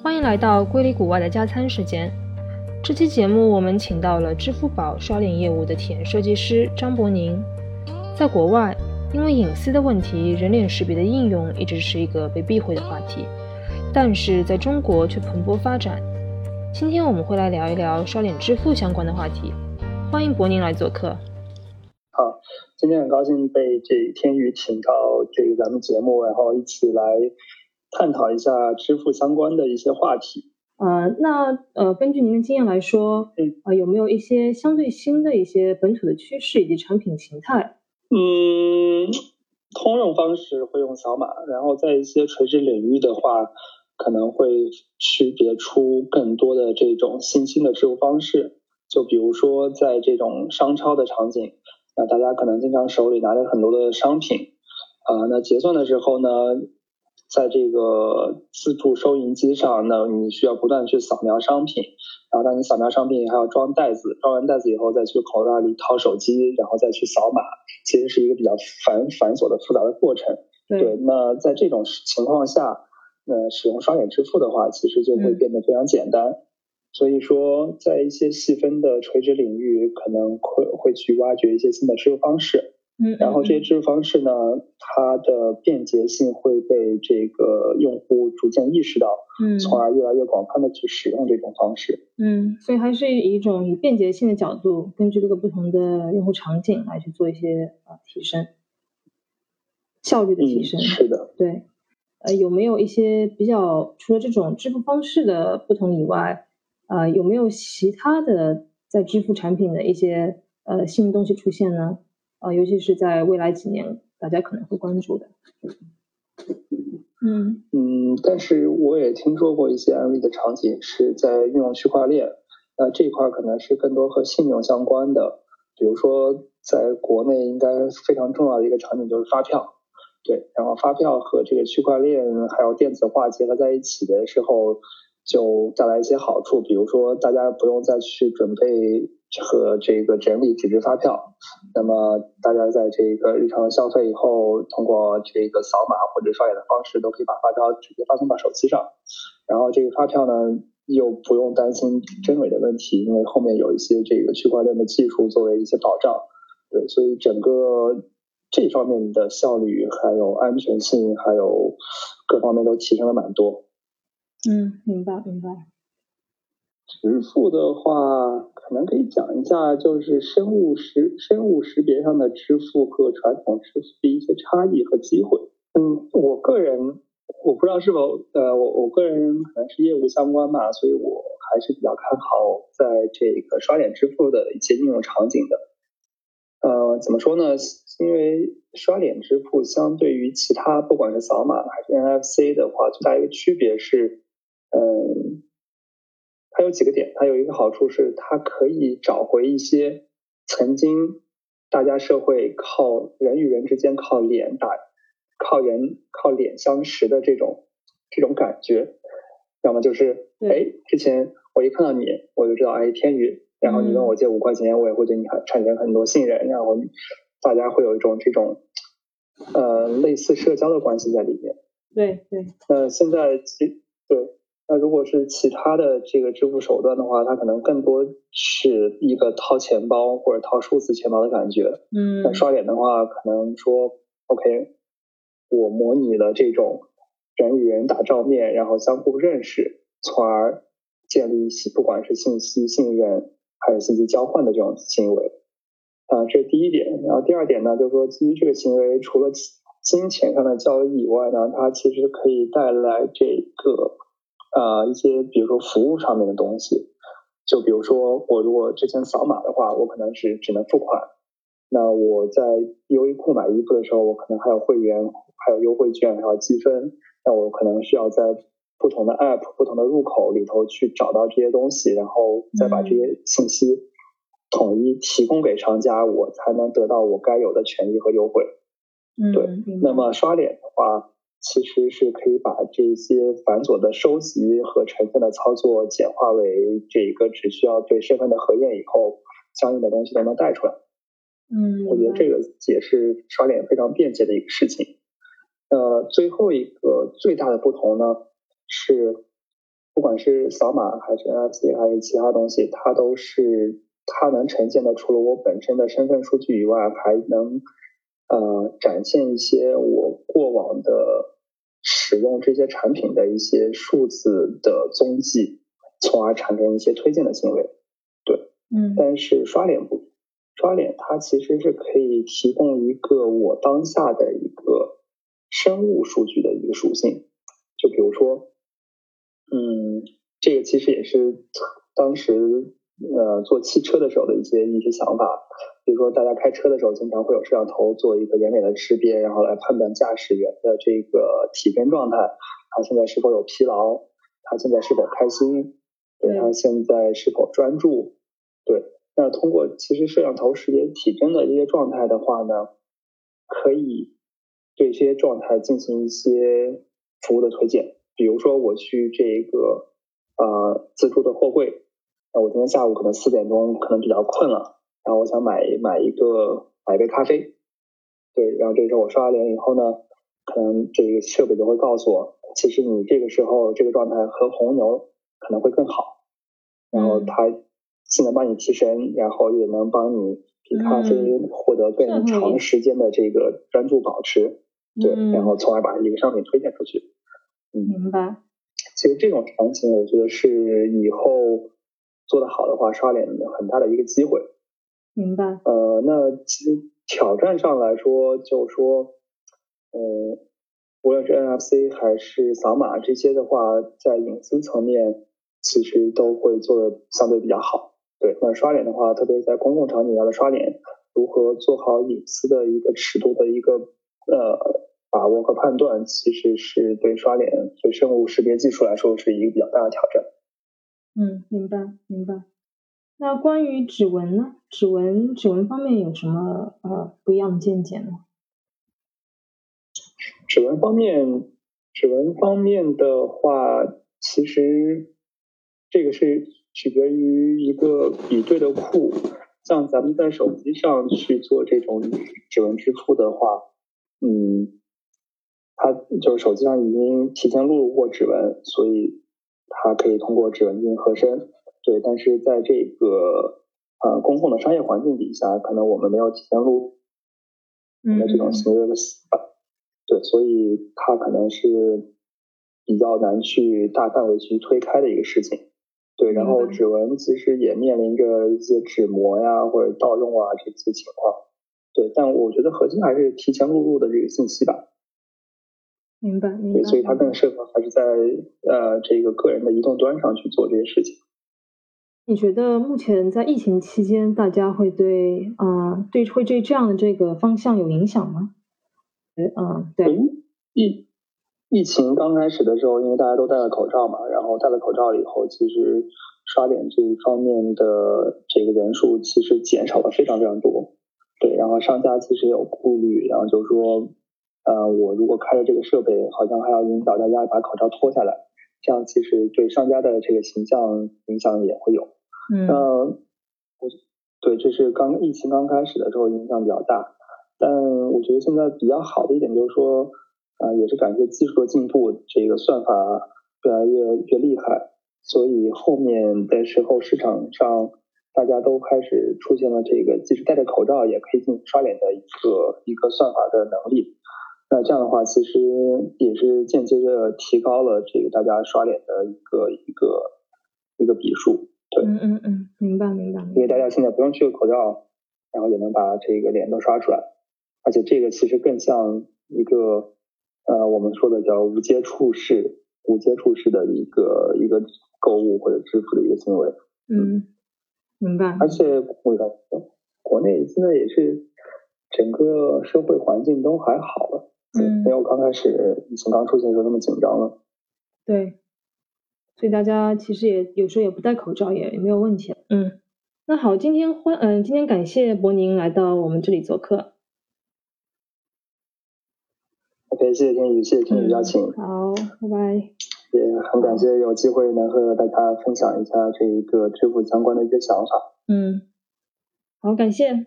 欢迎来到硅里谷外的加餐时间。这期节目我们请到了支付宝刷脸业务的体验设计师张伯宁。在国外，因为隐私的问题，人脸识别的应用一直是一个被避讳的话题，但是在中国却蓬勃发展。今天我们会来聊一聊刷脸支付相关的话题。欢迎伯宁来做客。好，今天很高兴被这天宇请到这个咱们节目，然后一起来探讨一下支付相关的一些话题。呃，那呃，根据您的经验来说，嗯，呃，有没有一些相对新的一些本土的趋势以及产品形态？嗯，通用方式会用扫码，然后在一些垂直领域的话，可能会区别出更多的这种新兴的支付方式。就比如说在这种商超的场景，那大家可能经常手里拿着很多的商品，啊，那结算的时候呢，在这个自助收银机上，那你需要不断去扫描商品，然后当你扫描商品还要装袋子，装完袋子以后再去口袋里掏手机，然后再去扫码，其实是一个比较繁繁琐的复杂的过程。对，那在这种情况下，那使用刷脸支付的话，其实就会变得非常简单。所以说，在一些细分的垂直领域，可能会会去挖掘一些新的支付方式。嗯，然后这些支付方式呢，它的便捷性会被这个用户逐渐意识到，嗯从而越来越广泛的去使用这种方式。嗯，所以还是以一种以便捷性的角度，根据这个不同的用户场景来去做一些啊提升，效率的提升。嗯，是的。对，呃，有没有一些比较除了这种支付方式的不同以外，呃，有没有其他的在支付产品的一些呃新的东西出现呢？呃，尤其是在未来几年，大家可能会关注的。嗯嗯，但是我也听说过一些案例的场景是在运用区块链，那这一块可能是更多和信用相关的，比如说在国内应该非常重要的一个场景就是发票，对，然后发票和这个区块链还有电子化结合在一起的时候，就带来一些好处，比如说大家不用再去准备和这个整理纸质发票，那么大家在这个日常消费以后，通过这个扫码或者刷脸的方式，都可以把发票直接发送到手机上。然后这个发票呢，又不用担心真伪的问题，因为后面有一些这个区块链的技术作为一些保障。对，所以整个这方面的效率、还有安全性、还有各方面都提升了蛮多。嗯，明白明白。支付的话，可能可以讲一下，就是生物识生物识别上的支付和传统支付的一些差异和机会。嗯，我个人我不知道是否呃，我我个人可能是业务相关吧，所以我还是比较看好在这个刷脸支付的一些应用场景的。呃，怎么说呢？因为刷脸支付相对于其他不管是扫码还是 NFC 的话，最大一个区别是，嗯。它有几个点，它有一个好处是，它可以找回一些曾经大家社会靠人与人之间靠脸打、靠人靠脸相识的这种这种感觉。要么就是，哎，之前我一看到你，我就知道，哎，天宇，然后你问我借五块钱，我也会对你很产生很多信任，然后大家会有一种这种呃类似社交的关系在里面。对对。呃，现在其对。那如果是其他的这个支付手段的话，它可能更多是一个掏钱包或者掏数字钱包的感觉。嗯，那刷脸的话，可能说 OK，我模拟了这种人与人打照面，然后相互认识，从而建立不管是信息信任还是信息交换的这种行为。啊，这是第一点。然后第二点呢，就是说基于这个行为，除了金钱上的交易以外呢，它其实可以带来这个。呃，一些比如说服务上面的东西，就比如说我如果之前扫码的话，我可能是只能付款。那我在优衣库买衣服的时候，我可能还有会员，还有优惠券，还有积分。那我可能需要在不同的 App、不同的入口里头去找到这些东西，然后再把这些信息统一提供给商家，我才能得到我该有的权益和优惠。嗯，对。那么刷脸的话。其实是可以把这些繁琐的收集和成分的操作简化为这一个只需要对身份的核验以后，相应的东西都能带出来。嗯，我觉得这个也是刷脸非常便捷的一个事情。呃，最后一个最大的不同呢，是不管是扫码还是 NFC 还是其他东西，它都是它能呈现的，除了我本身的身份数据以外，还能呃展现一些我过往的使用这些产品的一些数字的踪迹，从而产生一些推荐的行为。对，嗯，但是刷脸不，刷脸它其实是可以提供一个我当下的一个生物数据的一个属性，就比如说。嗯，这个其实也是当时呃做汽车的时候的一些一些想法，比如说大家开车的时候经常会有摄像头做一个人脸的识别，然后来判断驾驶员的这个体征状态，他现在是否有疲劳，他现在是否开心，对他现在是否专注，对，那通过其实摄像头识别体征的这些状态的话呢，可以对这些状态进行一些服务的推荐。比如说我去这个呃自助的货柜，那我今天下午可能四点钟可能比较困了，然后我想买买一个买一杯咖啡，对，然后这时候我刷完脸以后呢，可能这个设备就会告诉我，其实你这个时候这个状态喝红牛可能会更好，然后它既能帮你提神，然后也能帮你比咖啡获得更长时间的这个专注保持，对，然后从而把一个商品推荐出去。嗯明白。其实这种场景，我觉得是以后做得好的话，刷脸很大的一个机会。明白。呃，那其实挑战上来说，就是说，呃，无论是 NFC 还是扫码这些的话，在隐私层面，其实都会做的相对比较好。对，那刷脸的话，特别是在公共场景下的刷脸，如何做好隐私的一个尺度的一个呃。把握和判断其实是对刷脸、对生物识别技术来说是一个比较大的挑战。嗯，明白明白。那关于指纹呢？指纹指纹方面有什么呃不一样的见解呢？指纹方面，指纹方面的话，其实这个是取决于一个比对的库。像咱们在手机上去做这种指纹支付的话，嗯。它就是手机上已经提前录入过指纹，所以它可以通过指纹进行合身。对，但是在这个呃公共的商业环境底下，可能我们没有提前录入的这种行为的习惯。对，所以它可能是比较难去大范围去推开的一个事情。对，然后指纹其实也面临着一些指模呀或者盗用啊这些情况。对，但我觉得核心还是提前录入的这个信息吧。明白，明白。所以它更适合还是在呃这个个人的移动端上去做这些事情。你觉得目前在疫情期间，大家会对啊对会对这样的这个方向有影响吗？嗯，对。疫疫情刚开始的时候，因为大家都戴了口罩嘛，然后戴了口罩以后，其实刷脸这一方面的这个人数其实减少了非常非常多。对，然后商家其实有顾虑，然后就说。呃，我如果开了这个设备，好像还要引导大家把口罩脱下来，这样其实对商家的这个形象影响也会有。嗯，我对，这是刚疫情刚开始的时候影响比较大，但我觉得现在比较好的一点就是说，啊，也是感谢技术的进步，这个算法越来越越厉害，所以后面的时候市场上大家都开始出现了这个，即使戴着口罩也可以进行刷脸的一个一个算法的能力。那这样的话，其实也是间接的提高了这个大家刷脸的一个一个一个笔数，对，嗯嗯嗯，明白明白。因为大家现在不用去口罩，然后也能把这个脸都刷出来，而且这个其实更像一个呃我们说的叫无接触式、无接触式的一个一个购物或者支付的一个行为。嗯，明白。而且我感觉国内现在也是整个社会环境都还好了。嗯，没有刚开始疫情刚出现的时候那么紧张了。对，所以大家其实也有时候也不戴口罩也也没有问题。嗯，那好，今天欢嗯，今天感谢博宁来到我们这里做客。OK，谢谢天宇，谢谢天宇邀请。好，拜拜。也很感谢有机会能和大家分享一下这一个支付相关的一些想法。嗯，好，感谢。